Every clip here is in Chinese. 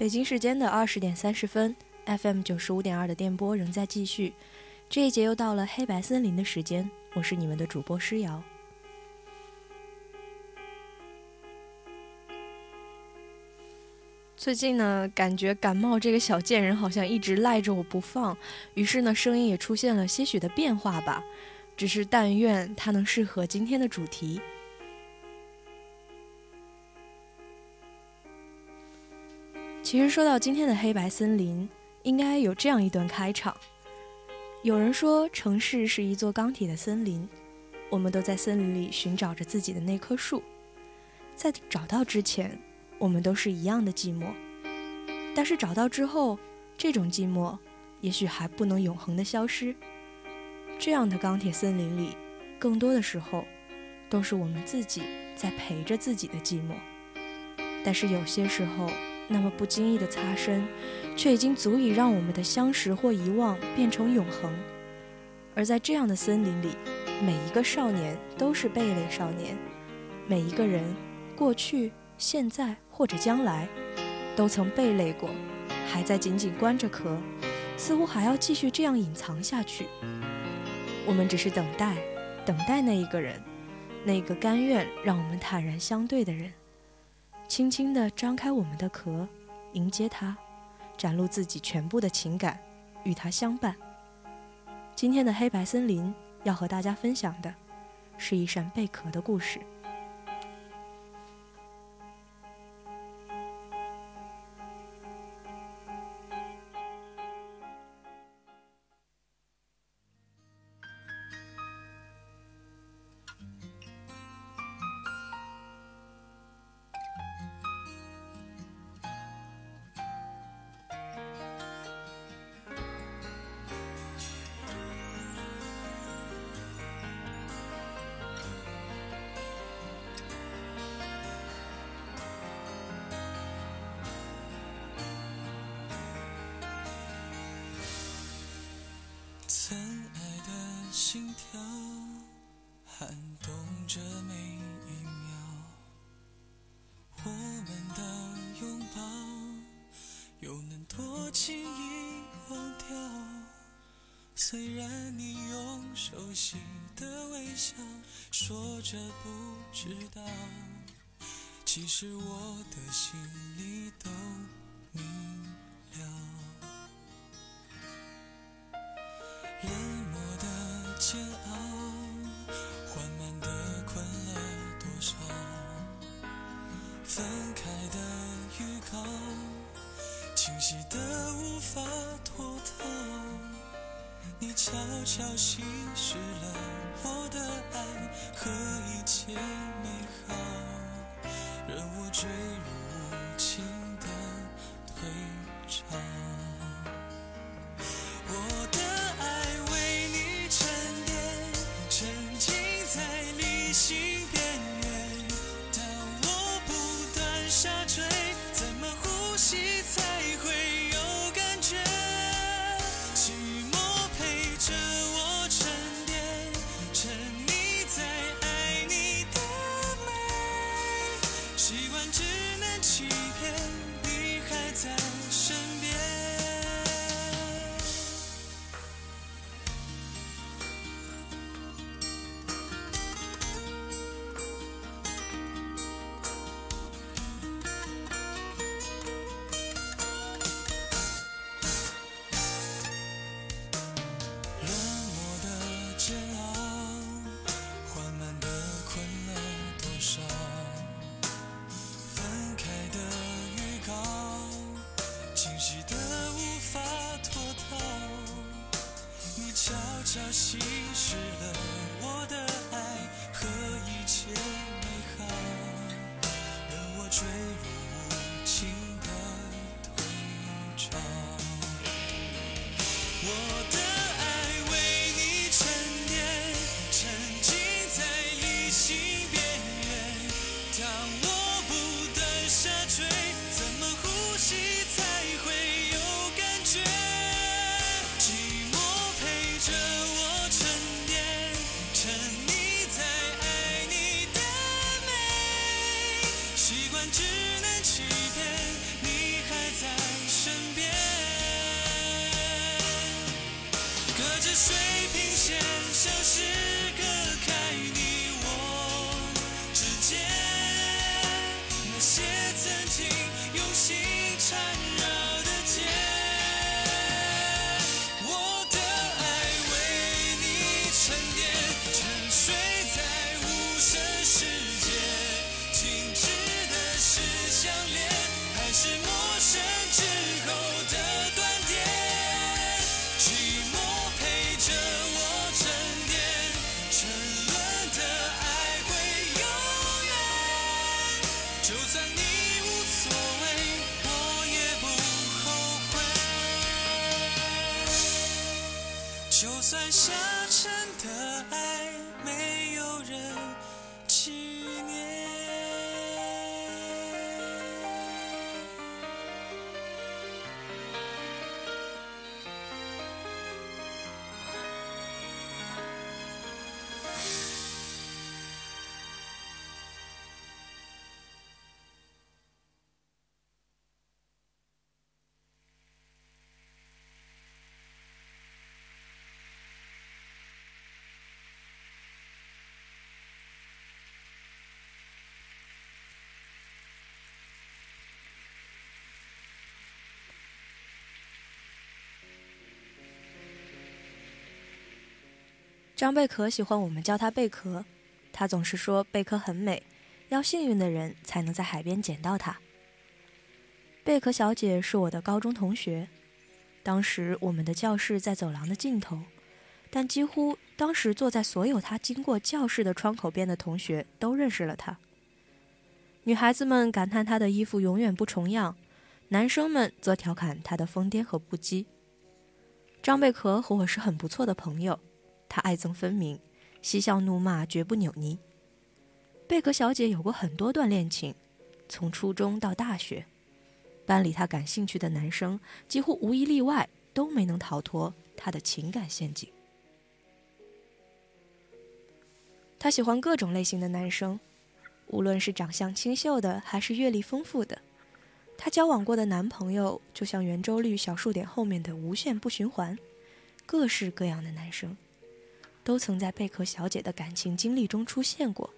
北京时间的二十点三十分，FM 九十五点二的电波仍在继续。这一节又到了黑白森林的时间，我是你们的主播诗瑶。最近呢，感觉感冒这个小贱人好像一直赖着我不放，于是呢，声音也出现了些许的变化吧。只是但愿它能适合今天的主题。其实说到今天的黑白森林，应该有这样一段开场。有人说，城市是一座钢铁的森林，我们都在森林里寻找着自己的那棵树，在找到之前，我们都是一样的寂寞。但是找到之后，这种寂寞也许还不能永恒的消失。这样的钢铁森林里，更多的时候，都是我们自己在陪着自己的寂寞。但是有些时候，那么不经意的擦身，却已经足以让我们的相识或遗忘变成永恒。而在这样的森林里，每一个少年都是贝类少年，每一个人，过去、现在或者将来，都曾贝类过，还在紧紧关着壳，似乎还要继续这样隐藏下去。我们只是等待，等待那一个人，那个甘愿让我们坦然相对的人。轻轻地张开我们的壳，迎接它，展露自己全部的情感，与它相伴。今天的黑白森林要和大家分享的，是一扇贝壳的故事。其实我的心里都明 say 张贝壳喜欢我们叫她贝壳，他总是说贝壳很美，要幸运的人才能在海边捡到它。贝壳小姐是我的高中同学，当时我们的教室在走廊的尽头，但几乎当时坐在所有她经过教室的窗口边的同学都认识了她。女孩子们感叹她的衣服永远不重样，男生们则调侃她的疯癫和不羁。张贝壳和我是很不错的朋友。他爱憎分明，嬉笑怒骂，绝不扭捏。贝壳小姐有过很多段恋情，从初中到大学，班里她感兴趣的男生几乎无一例外都没能逃脱她的情感陷阱。她喜欢各种类型的男生，无论是长相清秀的还是阅历丰富的。她交往过的男朋友就像圆周率小数点后面的无限不循环，各式各样的男生。都曾在贝壳小姐的感情经历中出现过，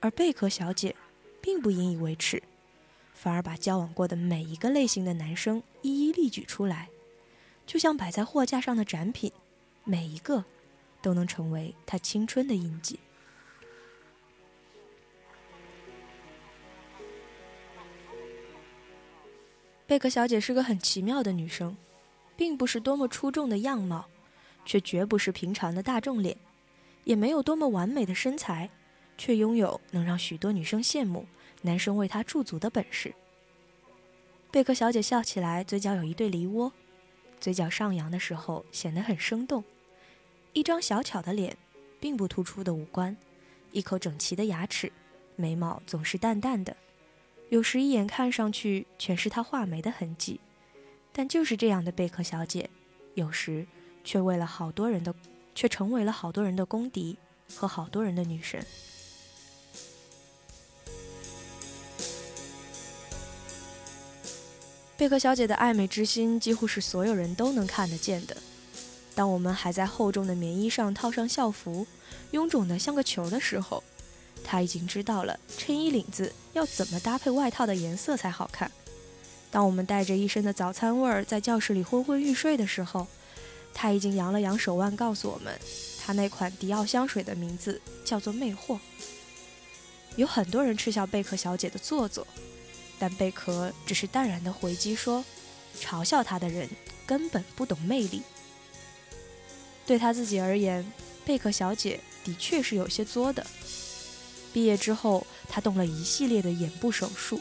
而贝壳小姐并不引以为耻，反而把交往过的每一个类型的男生一一例举出来，就像摆在货架上的展品，每一个都能成为她青春的印记。贝壳小姐是个很奇妙的女生，并不是多么出众的样貌。却绝不是平常的大众脸，也没有多么完美的身材，却拥有能让许多女生羡慕、男生为她驻足的本事。贝克小姐笑起来，嘴角有一对梨窝，嘴角上扬的时候显得很生动。一张小巧的脸，并不突出的五官，一口整齐的牙齿，眉毛总是淡淡的，有时一眼看上去全是她画眉的痕迹。但就是这样的贝克小姐，有时却为了好多人的，却成为了好多人的公敌和好多人的女神。贝壳小姐的爱美之心，几乎是所有人都能看得见的。当我们还在厚重的棉衣上套上校服，臃肿的像个球的时候，她已经知道了衬衣领子要怎么搭配外套的颜色才好看。当我们带着一身的早餐味儿在教室里昏昏欲睡的时候，他已经扬了扬手腕，告诉我们，他那款迪奥香水的名字叫做“魅惑”。有很多人嗤笑贝壳小姐的做作。但贝壳只是淡然的回击说：“嘲笑她的人根本不懂魅力。”对他自己而言，贝壳小姐的确是有些作的。毕业之后，她动了一系列的眼部手术，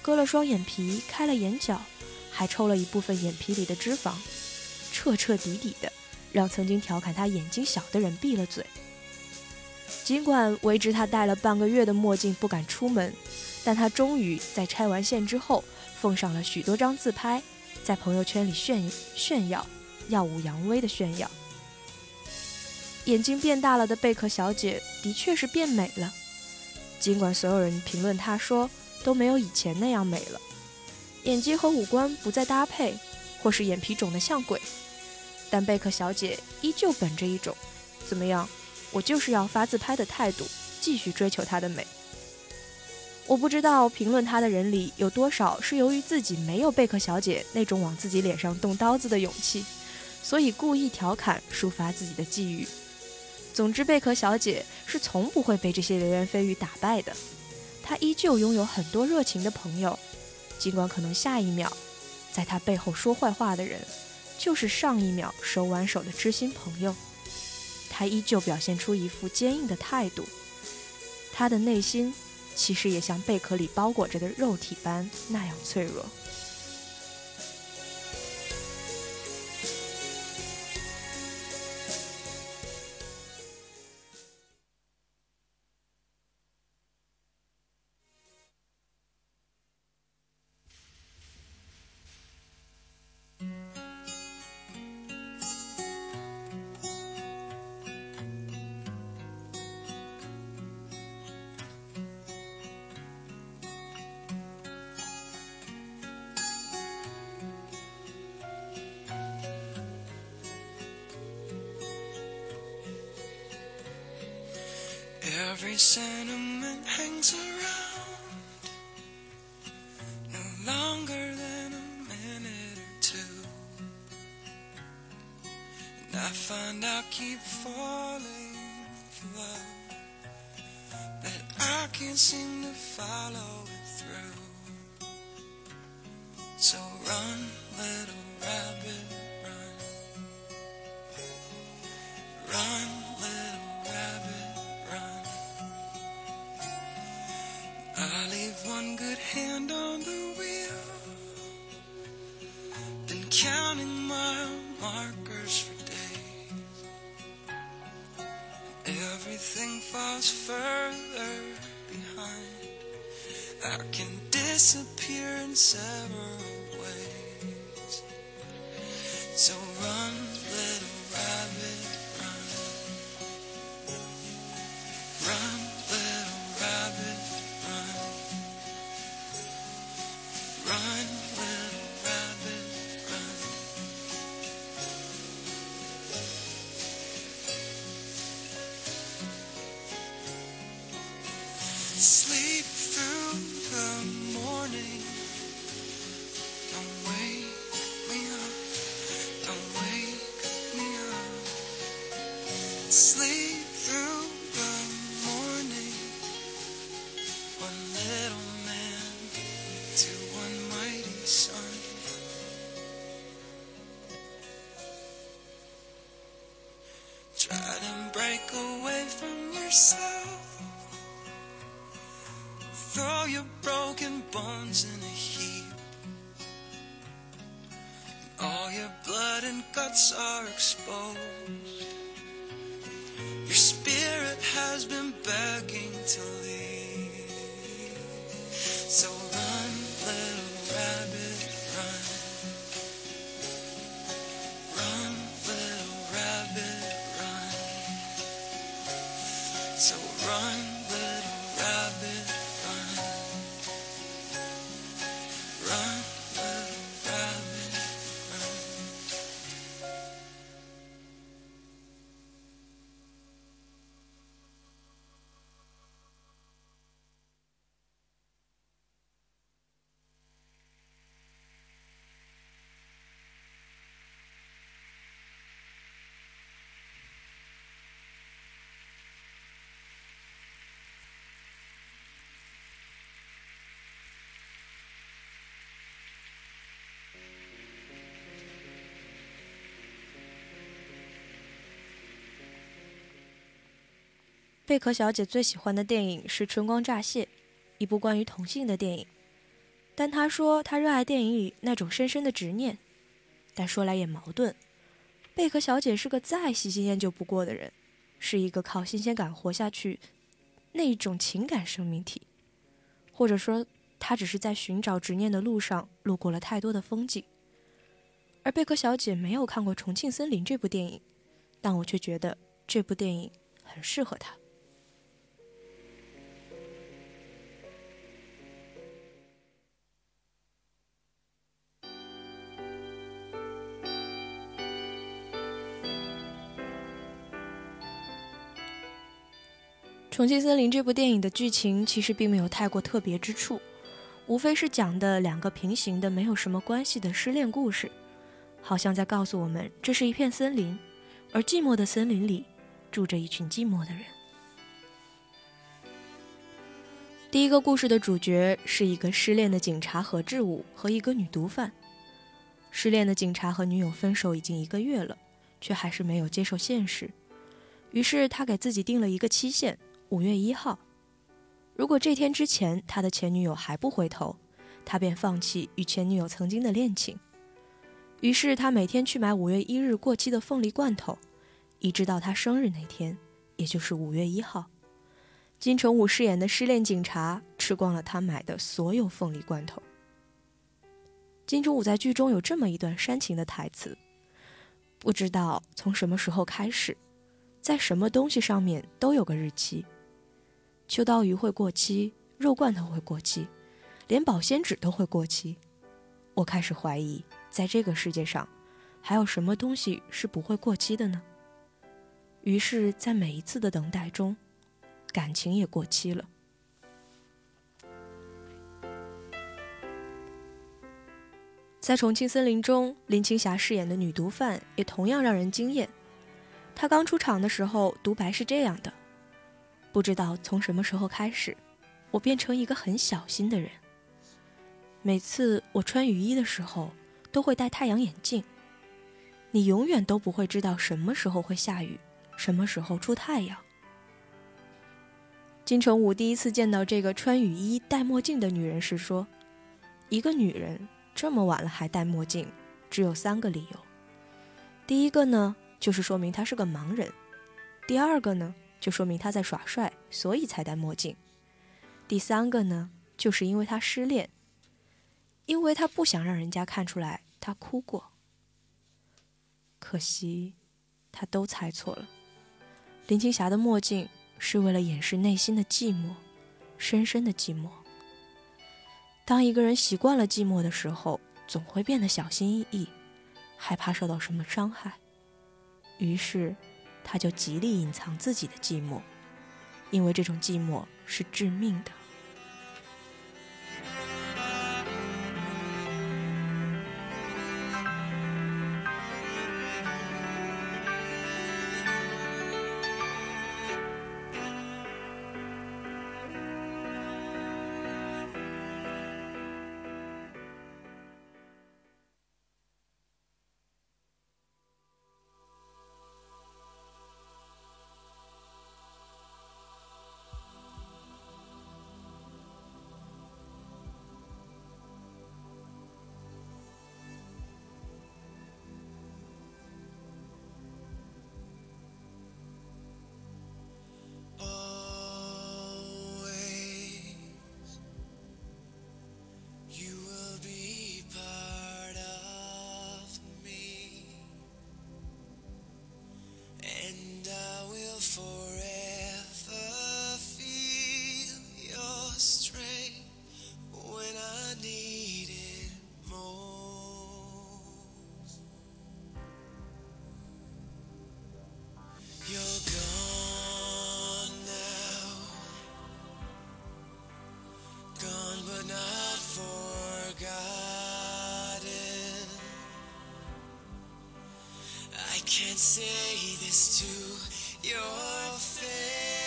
割了双眼皮，开了眼角，还抽了一部分眼皮里的脂肪，彻彻底底的让曾经调侃她眼睛小的人闭了嘴。尽管为之她戴了半个月的墨镜不敢出门。但他终于在拆完线之后，奉上了许多张自拍，在朋友圈里炫炫耀，耀武扬威的炫耀。眼睛变大了的贝壳小姐的确是变美了，尽管所有人评论她说都没有以前那样美了，眼睛和五官不再搭配，或是眼皮肿得像鬼，但贝壳小姐依旧本着一种“怎么样，我就是要发自拍”的态度，继续追求她的美。我不知道评论她的人里有多少是由于自己没有贝壳小姐那种往自己脸上动刀子的勇气，所以故意调侃抒发自己的际遇。总之，贝壳小姐是从不会被这些流言蜚语打败的。她依旧拥有很多热情的朋友，尽管可能下一秒在她背后说坏话的人，就是上一秒手挽手的知心朋友。他依旧表现出一副坚硬的态度，他的内心。其实也像贝壳里包裹着的肉体般那样脆弱。Counting mile markers for days. Everything falls further behind. I can disappear in several 贝壳小姐最喜欢的电影是《春光乍泄》，一部关于同性的电影。但她说她热爱电影里那种深深的执念。但说来也矛盾，贝壳小姐是个再喜新厌旧不过的人，是一个靠新鲜感活下去那一种情感生命体，或者说她只是在寻找执念的路上路过了太多的风景。而贝壳小姐没有看过《重庆森林》这部电影，但我却觉得这部电影很适合她。《重庆森林》这部电影的剧情其实并没有太过特别之处，无非是讲的两个平行的没有什么关系的失恋故事，好像在告诉我们这是一片森林，而寂寞的森林里住着一群寂寞的人。第一个故事的主角是一个失恋的警察何志武和一个女毒贩。失恋的警察和女友分手已经一个月了，却还是没有接受现实，于是他给自己定了一个期限。五月一号，如果这天之前他的前女友还不回头，他便放弃与前女友曾经的恋情。于是他每天去买五月一日过期的凤梨罐头，一直到他生日那天，也就是五月一号，金城武饰演的失恋警察吃光了他买的所有凤梨罐头。金城武在剧中有这么一段煽情的台词：不知道从什么时候开始，在什么东西上面都有个日期。秋刀鱼会过期，肉罐头会过期，连保鲜纸都会过期。我开始怀疑，在这个世界上，还有什么东西是不会过期的呢？于是，在每一次的等待中，感情也过期了。在《重庆森林》中，林青霞饰演的女毒贩也同样让人惊艳。她刚出场的时候，独白是这样的。不知道从什么时候开始，我变成一个很小心的人。每次我穿雨衣的时候，都会戴太阳眼镜。你永远都不会知道什么时候会下雨，什么时候出太阳。金城武第一次见到这个穿雨衣、戴墨镜的女人时说：“一个女人这么晚了还戴墨镜，只有三个理由。第一个呢，就是说明她是个盲人；第二个呢，就说明他在耍帅，所以才戴墨镜。第三个呢，就是因为他失恋，因为他不想让人家看出来他哭过。可惜，他都猜错了。林青霞的墨镜是为了掩饰内心的寂寞，深深的寂寞。当一个人习惯了寂寞的时候，总会变得小心翼翼，害怕受到什么伤害。于是。他就极力隐藏自己的寂寞，因为这种寂寞是致命的。but not forgotten. I can't say this to your face.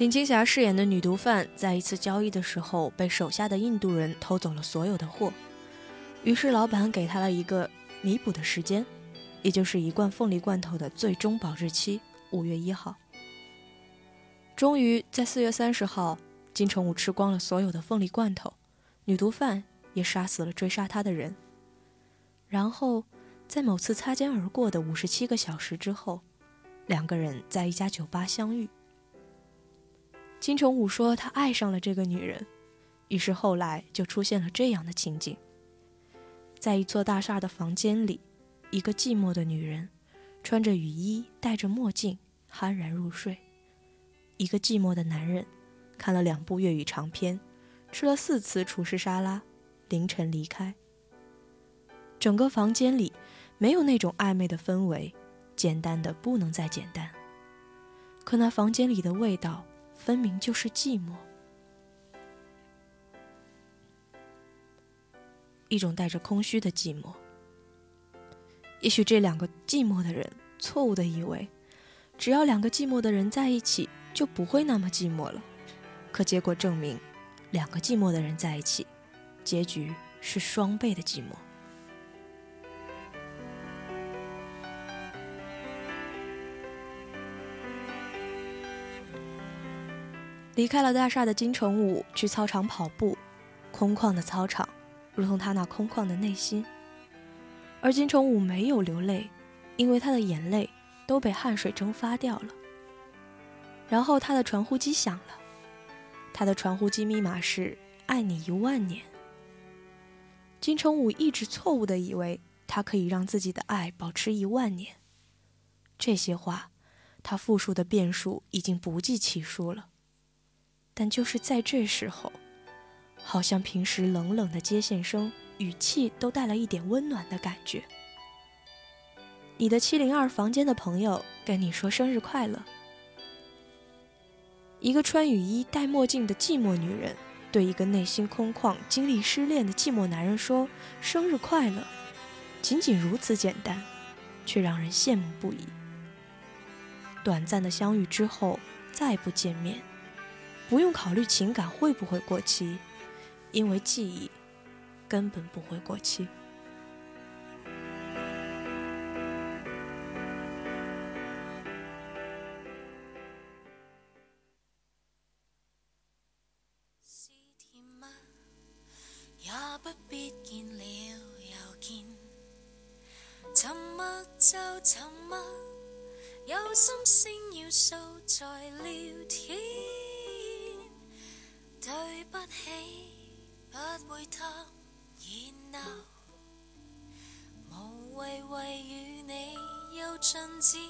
林青霞饰演的女毒贩在一次交易的时候，被手下的印度人偷走了所有的货，于是老板给她了一个弥补的时间，也就是一罐凤梨罐头的最终保质期五月一号。终于在四月三十号，金城武吃光了所有的凤梨罐头，女毒贩也杀死了追杀他的人。然后，在某次擦肩而过的五十七个小时之后，两个人在一家酒吧相遇。金城武说他爱上了这个女人，于是后来就出现了这样的情景：在一座大厦的房间里，一个寂寞的女人穿着雨衣，戴着墨镜，酣然入睡；一个寂寞的男人看了两部粤语长片，吃了四次厨师沙拉，凌晨离开。整个房间里没有那种暧昧的氛围，简单的不能再简单。可那房间里的味道。分明就是寂寞，一种带着空虚的寂寞。也许这两个寂寞的人错误的以为，只要两个寂寞的人在一起，就不会那么寂寞了。可结果证明，两个寂寞的人在一起，结局是双倍的寂寞。离开了大厦的金城武去操场跑步，空旷的操场，如同他那空旷的内心。而金城武没有流泪，因为他的眼泪都被汗水蒸发掉了。然后他的传呼机响了，他的传呼机密码是“爱你一万年”。金城武一直错误的以为他可以让自己的爱保持一万年。这些话，他复述的遍数已经不计其数了。但就是在这时候，好像平时冷冷的接线生语气都带了一点温暖的感觉。你的七零二房间的朋友跟你说生日快乐。一个穿雨衣、戴墨镜的寂寞女人，对一个内心空旷、经历失恋的寂寞男人说生日快乐，仅仅如此简单，却让人羡慕不已。短暂的相遇之后，再不见面。不用考虑情感会不会过期，因为记忆根本不会过期。有心声要诉在聊天。起，不会太热闹，无谓为与你有进展，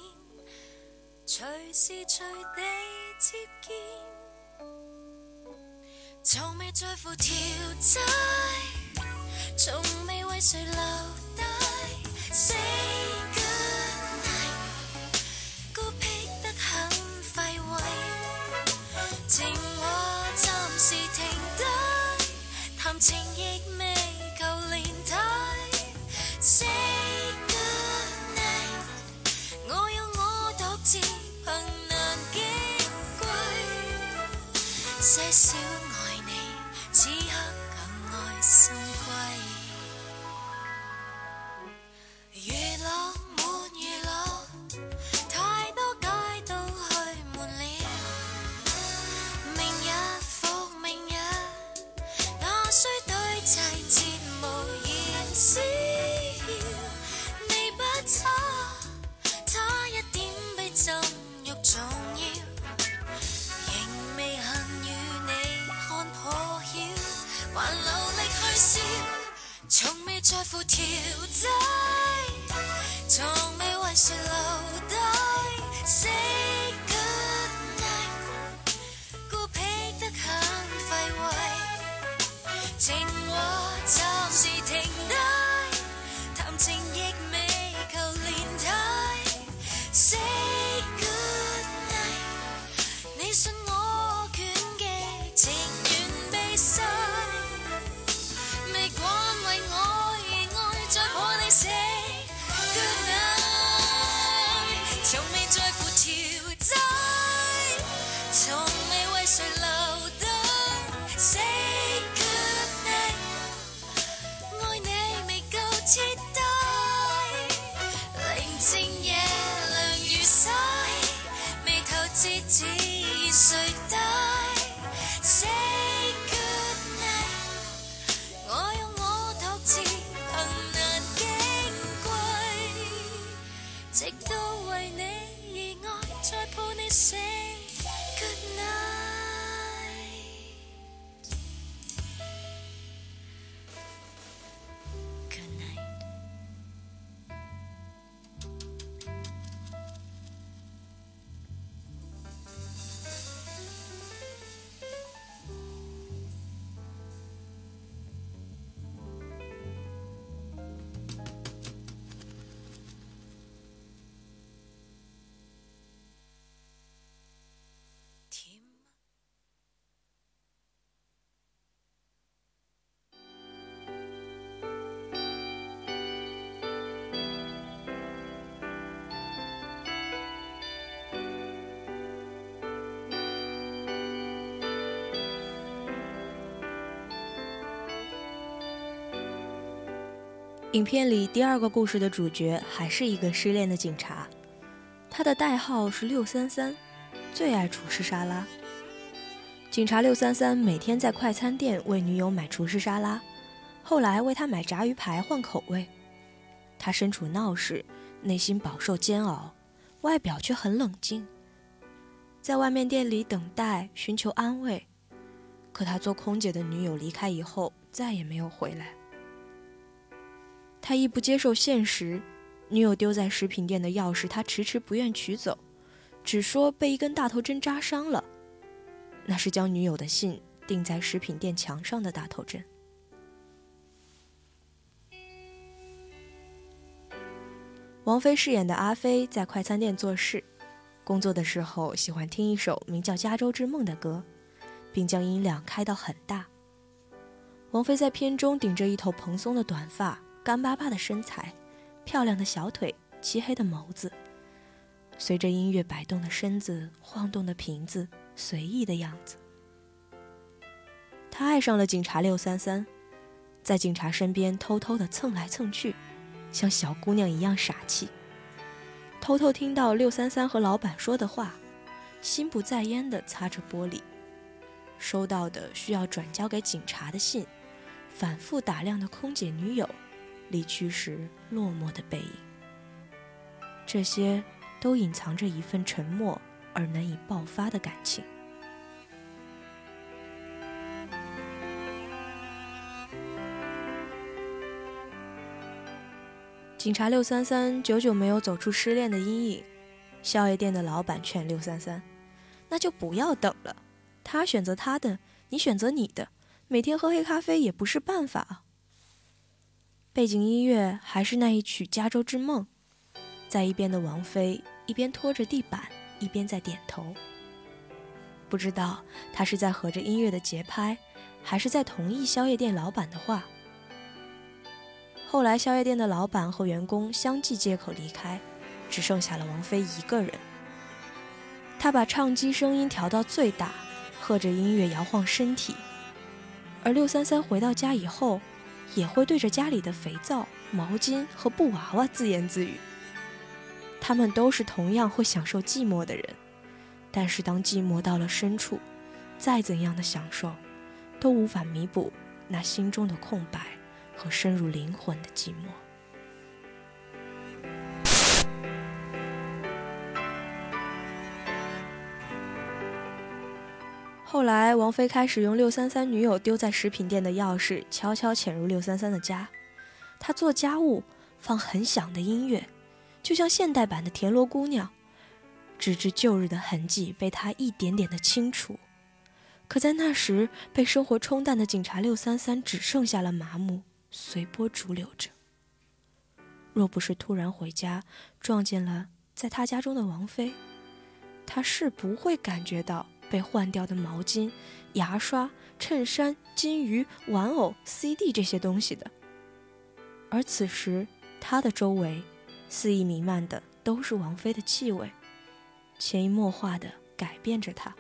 随时随地接见，从未在乎条仔，从未为谁留低。情亦未求连带，Say goodnight，我有我独自凭难击归，些少爱你，此刻更爱心归，在乎条仔，从未为谁留低。影片里第二个故事的主角还是一个失恋的警察，他的代号是六三三，最爱厨师沙拉。警察六三三每天在快餐店为女友买厨师沙拉，后来为她买炸鱼排换口味。他身处闹市，内心饱受煎熬，外表却很冷静，在外面店里等待寻求安慰。可他做空姐的女友离开以后，再也没有回来。他亦不接受现实，女友丢在食品店的钥匙，他迟迟不愿取走，只说被一根大头针扎伤了。那是将女友的信钉在食品店墙上的大头针。王菲饰演的阿飞在快餐店做事，工作的时候喜欢听一首名叫《加州之梦》的歌，并将音量开到很大。王菲在片中顶着一头蓬松的短发。干巴巴的身材，漂亮的小腿，漆黑的眸子，随着音乐摆动的身子，晃动的瓶子，随意的样子。他爱上了警察六三三，在警察身边偷偷的蹭来蹭去，像小姑娘一样傻气。偷偷听到六三三和老板说的话，心不在焉的擦着玻璃，收到的需要转交给警察的信，反复打量的空姐女友。离去时落寞的背影，这些都隐藏着一份沉默而难以爆发的感情。警察六三三久久没有走出失恋的阴影，宵夜店的老板劝六三三：“那就不要等了，他选择他的，你选择你的，每天喝黑咖啡也不是办法啊。”背景音乐还是那一曲《加州之梦》，在一边的王菲一边拖着地板，一边在点头。不知道她是在合着音乐的节拍，还是在同意宵夜店老板的话。后来，宵夜店的老板和员工相继借口离开，只剩下了王菲一个人。她把唱机声音调到最大，和着音乐摇晃身体。而六三三回到家以后。也会对着家里的肥皂、毛巾和布娃娃自言自语。他们都是同样会享受寂寞的人，但是当寂寞到了深处，再怎样的享受，都无法弥补那心中的空白和深入灵魂的寂寞。后来，王菲开始用六三三女友丢在食品店的钥匙，悄悄潜入六三三的家。她做家务，放很响的音乐，就像现代版的田螺姑娘。直至旧日的痕迹被她一点点的清除。可在那时，被生活冲淡的警察六三三只剩下了麻木，随波逐流着。若不是突然回家撞见了在他家中的王菲，他是不会感觉到。被换掉的毛巾、牙刷、衬衫、金鱼、玩偶、CD 这些东西的，而此时他的周围肆意弥漫的都是王菲的气味，潜移默化的改变着他。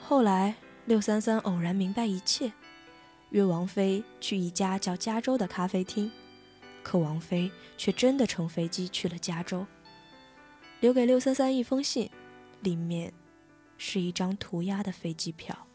后来六三三偶然明白一切，约王菲去一家叫加州的咖啡厅，可王菲却真的乘飞机去了加州，留给六三三一封信。里面是一张涂鸦的飞机票。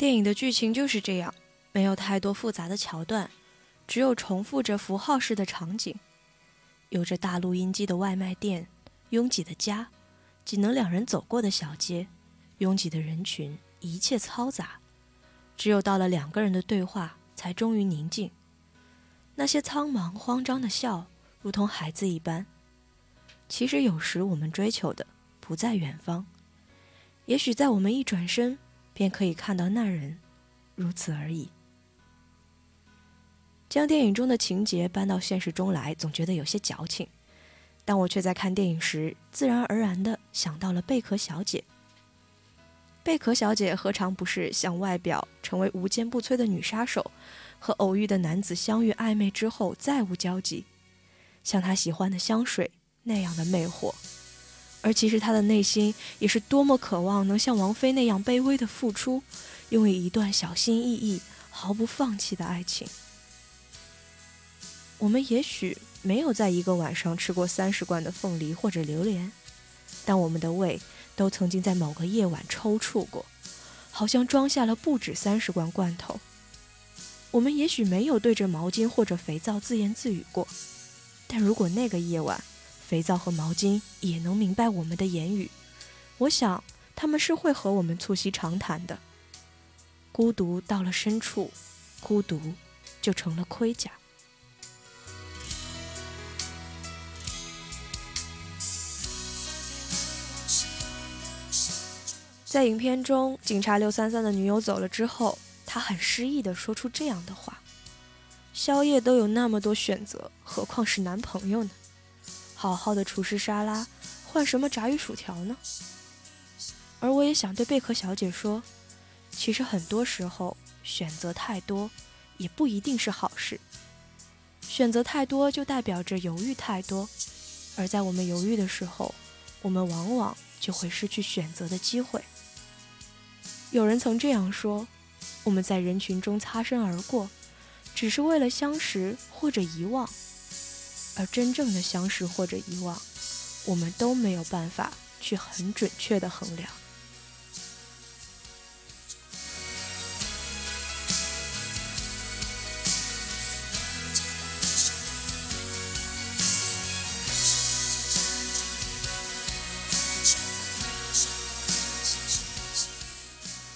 电影的剧情就是这样，没有太多复杂的桥段，只有重复着符号式的场景，有着大录音机的外卖店，拥挤的家，仅能两人走过的小街，拥挤的人群，一切嘈杂，只有到了两个人的对话，才终于宁静。那些苍茫慌张的笑，如同孩子一般。其实有时我们追求的不在远方，也许在我们一转身。便可以看到那人，如此而已。将电影中的情节搬到现实中来，总觉得有些矫情，但我却在看电影时，自然而然地想到了贝壳小姐。贝壳小姐何尝不是向外表成为无坚不摧的女杀手，和偶遇的男子相遇暧昧之后再无交集，像她喜欢的香水那样的魅惑。而其实他的内心也是多么渴望能像王菲那样卑微的付出，拥有一段小心翼翼、毫不放弃的爱情。我们也许没有在一个晚上吃过三十罐的凤梨或者榴莲，但我们的胃都曾经在某个夜晚抽搐过，好像装下了不止三十罐罐头。我们也许没有对着毛巾或者肥皂自言自语过，但如果那个夜晚，肥皂和毛巾也能明白我们的言语，我想他们是会和我们促膝长谈的。孤独到了深处，孤独就成了盔甲。在影片中，警察六三三的女友走了之后，他很失意地说出这样的话：“宵夜都有那么多选择，何况是男朋友呢？”好好的厨师沙拉，换什么炸鱼薯条呢？而我也想对贝壳小姐说，其实很多时候选择太多，也不一定是好事。选择太多就代表着犹豫太多，而在我们犹豫的时候，我们往往就会失去选择的机会。有人曾这样说：我们在人群中擦身而过，只是为了相识或者遗忘。而真正的相识或者遗忘，我们都没有办法去很准确的衡量。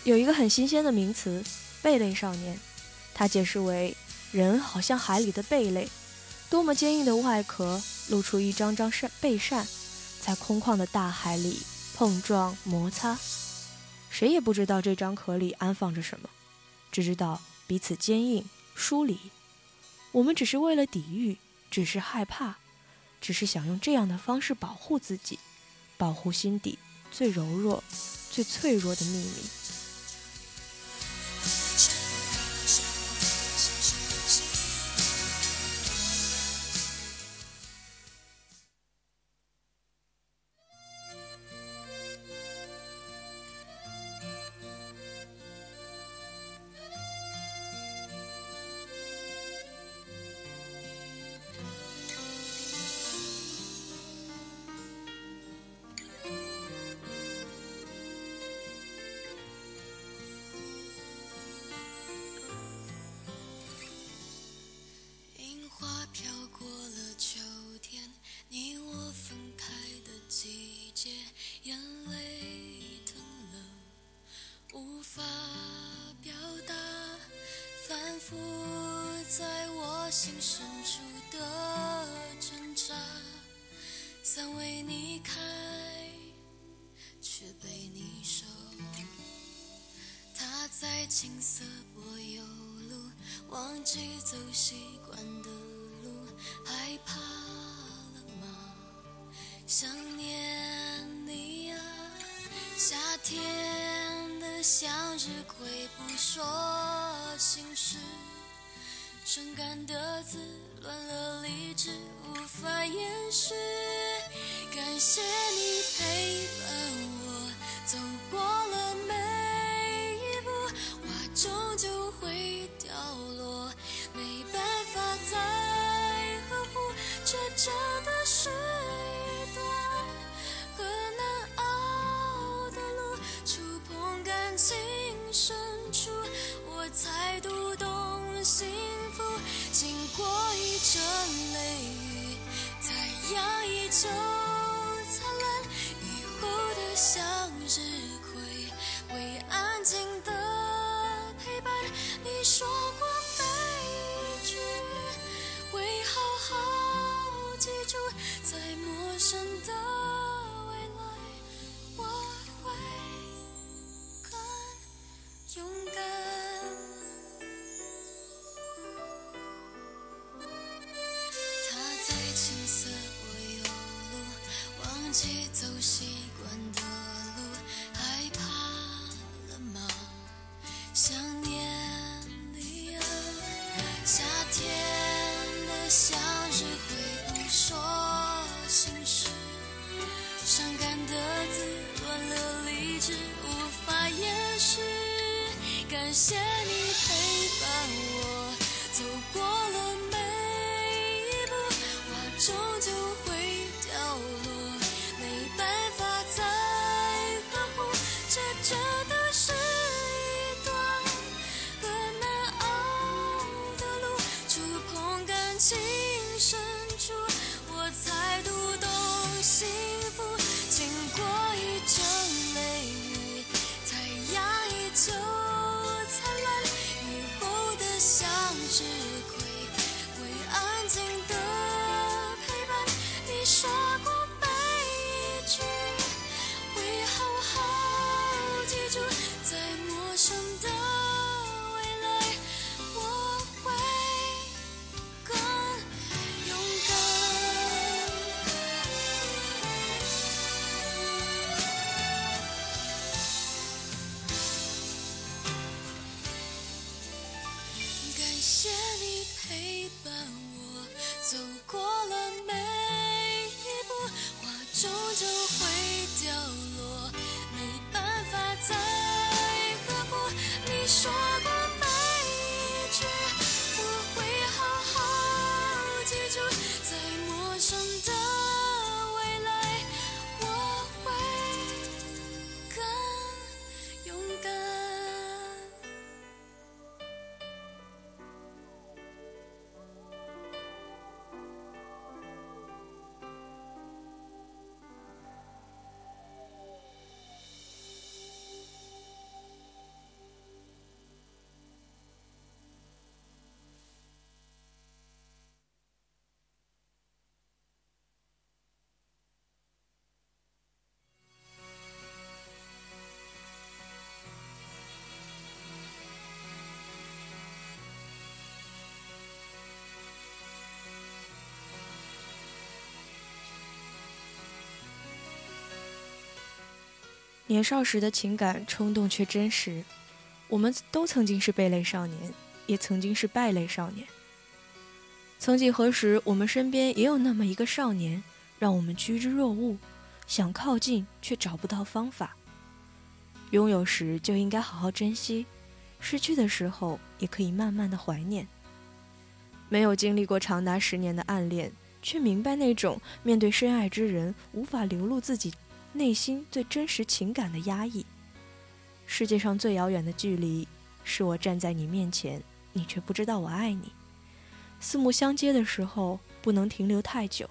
有一个很新鲜的名词“贝类少年”，它解释为人好像海里的贝类。多么坚硬的外壳，露出一张张扇背扇，在空旷的大海里碰撞摩擦。谁也不知道这张壳里安放着什么，只知道彼此坚硬疏离。我们只是为了抵御，只是害怕，只是想用这样的方式保护自己，保护心底最柔弱、最脆弱的秘密。这泪雨在压抑着。向日葵会安静的年少时的情感冲动却真实，我们都曾经是贝类少年，也曾经是败类少年。曾几何时，我们身边也有那么一个少年，让我们趋之若鹜，想靠近却找不到方法。拥有时就应该好好珍惜，失去的时候也可以慢慢的怀念。没有经历过长达十年的暗恋，却明白那种面对深爱之人无法流露自己内心最真实情感的压抑。世界上最遥远的距离，是我站在你面前，你却不知道我爱你。四目相接的时候，不能停留太久；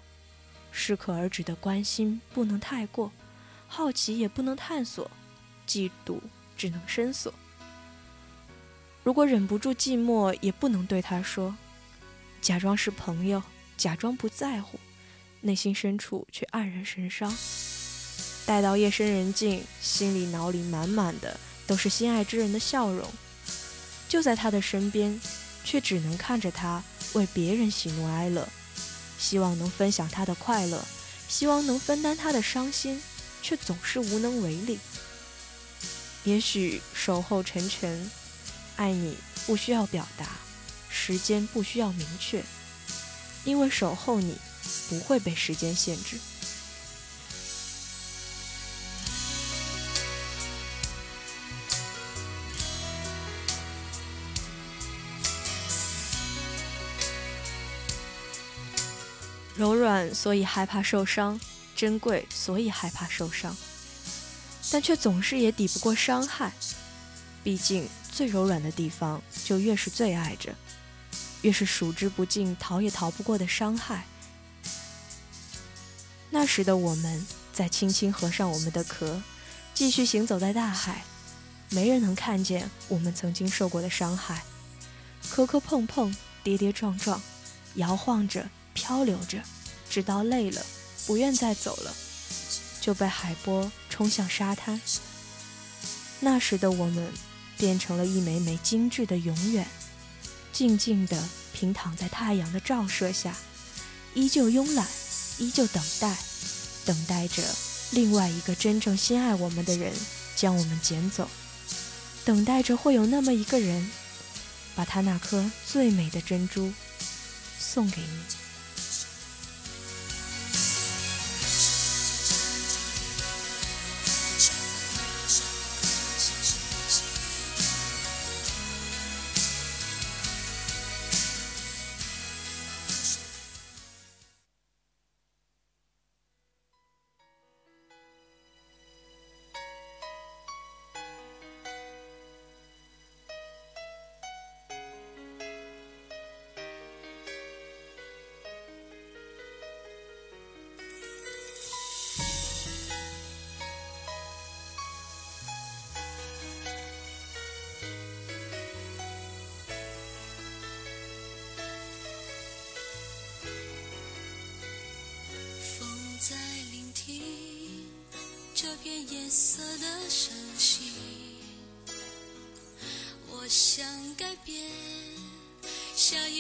适可而止的关心不能太过，好奇也不能探索，嫉妒只能深锁。如果忍不住寂寞，也不能对他说，假装是朋友，假装不在乎，内心深处却黯然神伤。待到夜深人静，心里脑里满满的都是心爱之人的笑容，就在他的身边，却只能看着他为别人喜怒哀乐，希望能分享他的快乐，希望能分担他的伤心，却总是无能为力。也许守候沉沉，爱你不需要表达，时间不需要明确，因为守候你不会被时间限制。柔软，所以害怕受伤；珍贵，所以害怕受伤。但却总是也抵不过伤害。毕竟最柔软的地方，就越是最爱着，越是数之不尽、逃也逃不过的伤害。那时的我们，在轻轻合上我们的壳，继续行走在大海，没人能看见我们曾经受过的伤害，磕磕碰碰，跌跌撞撞，摇晃着，漂流着，直到累了，不愿再走了，就被海波冲向沙滩。那时的我们，变成了一枚枚精致的永远，静静地平躺在太阳的照射下，依旧慵懒。依旧等待，等待着另外一个真正心爱我们的人将我们捡走，等待着会有那么一个人，把他那颗最美的珍珠送给你。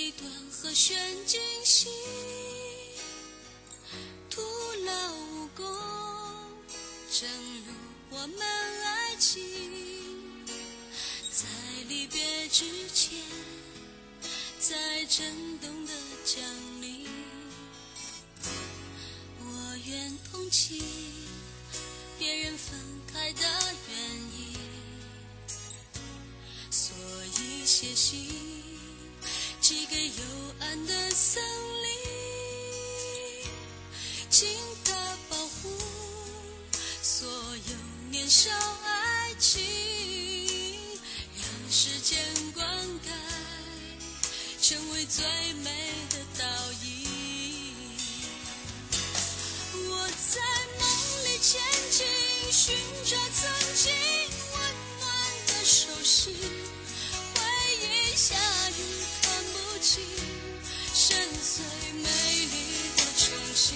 一段和弦惊喜，徒劳无功。正如我们爱情，在离别之前，在震动的降森林，请他保护所有年少爱情，让时间灌溉，成为最美的倒影。我在梦里前进，寻找曾经温暖的手心。回忆下雨看不清，跟随美丽的憧憬，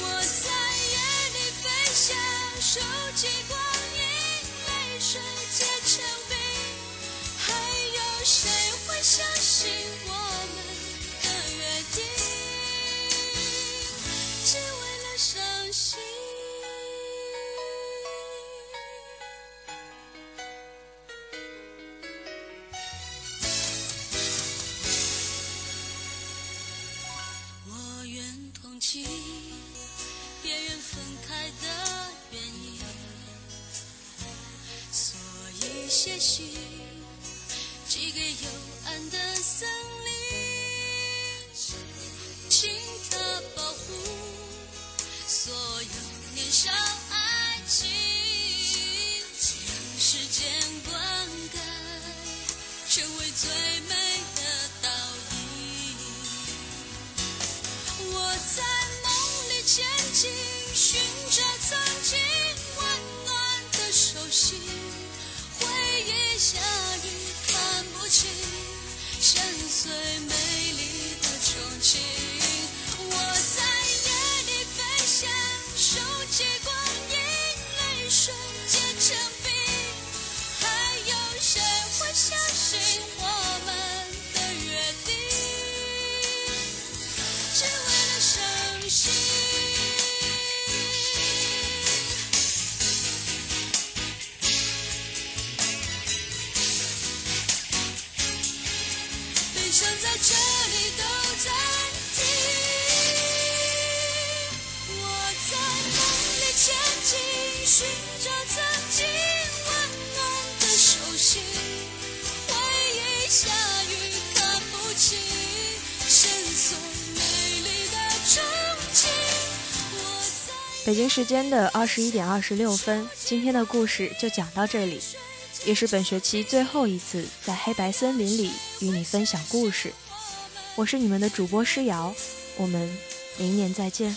我在夜里飞翔，收集光影，泪水结成冰，还有谁会相信我？北京时间的二十一点二十六分，今天的故事就讲到这里。也是本学期最后一次在黑白森林里与你分享故事。我是你们的主播诗瑶，我们明年再见。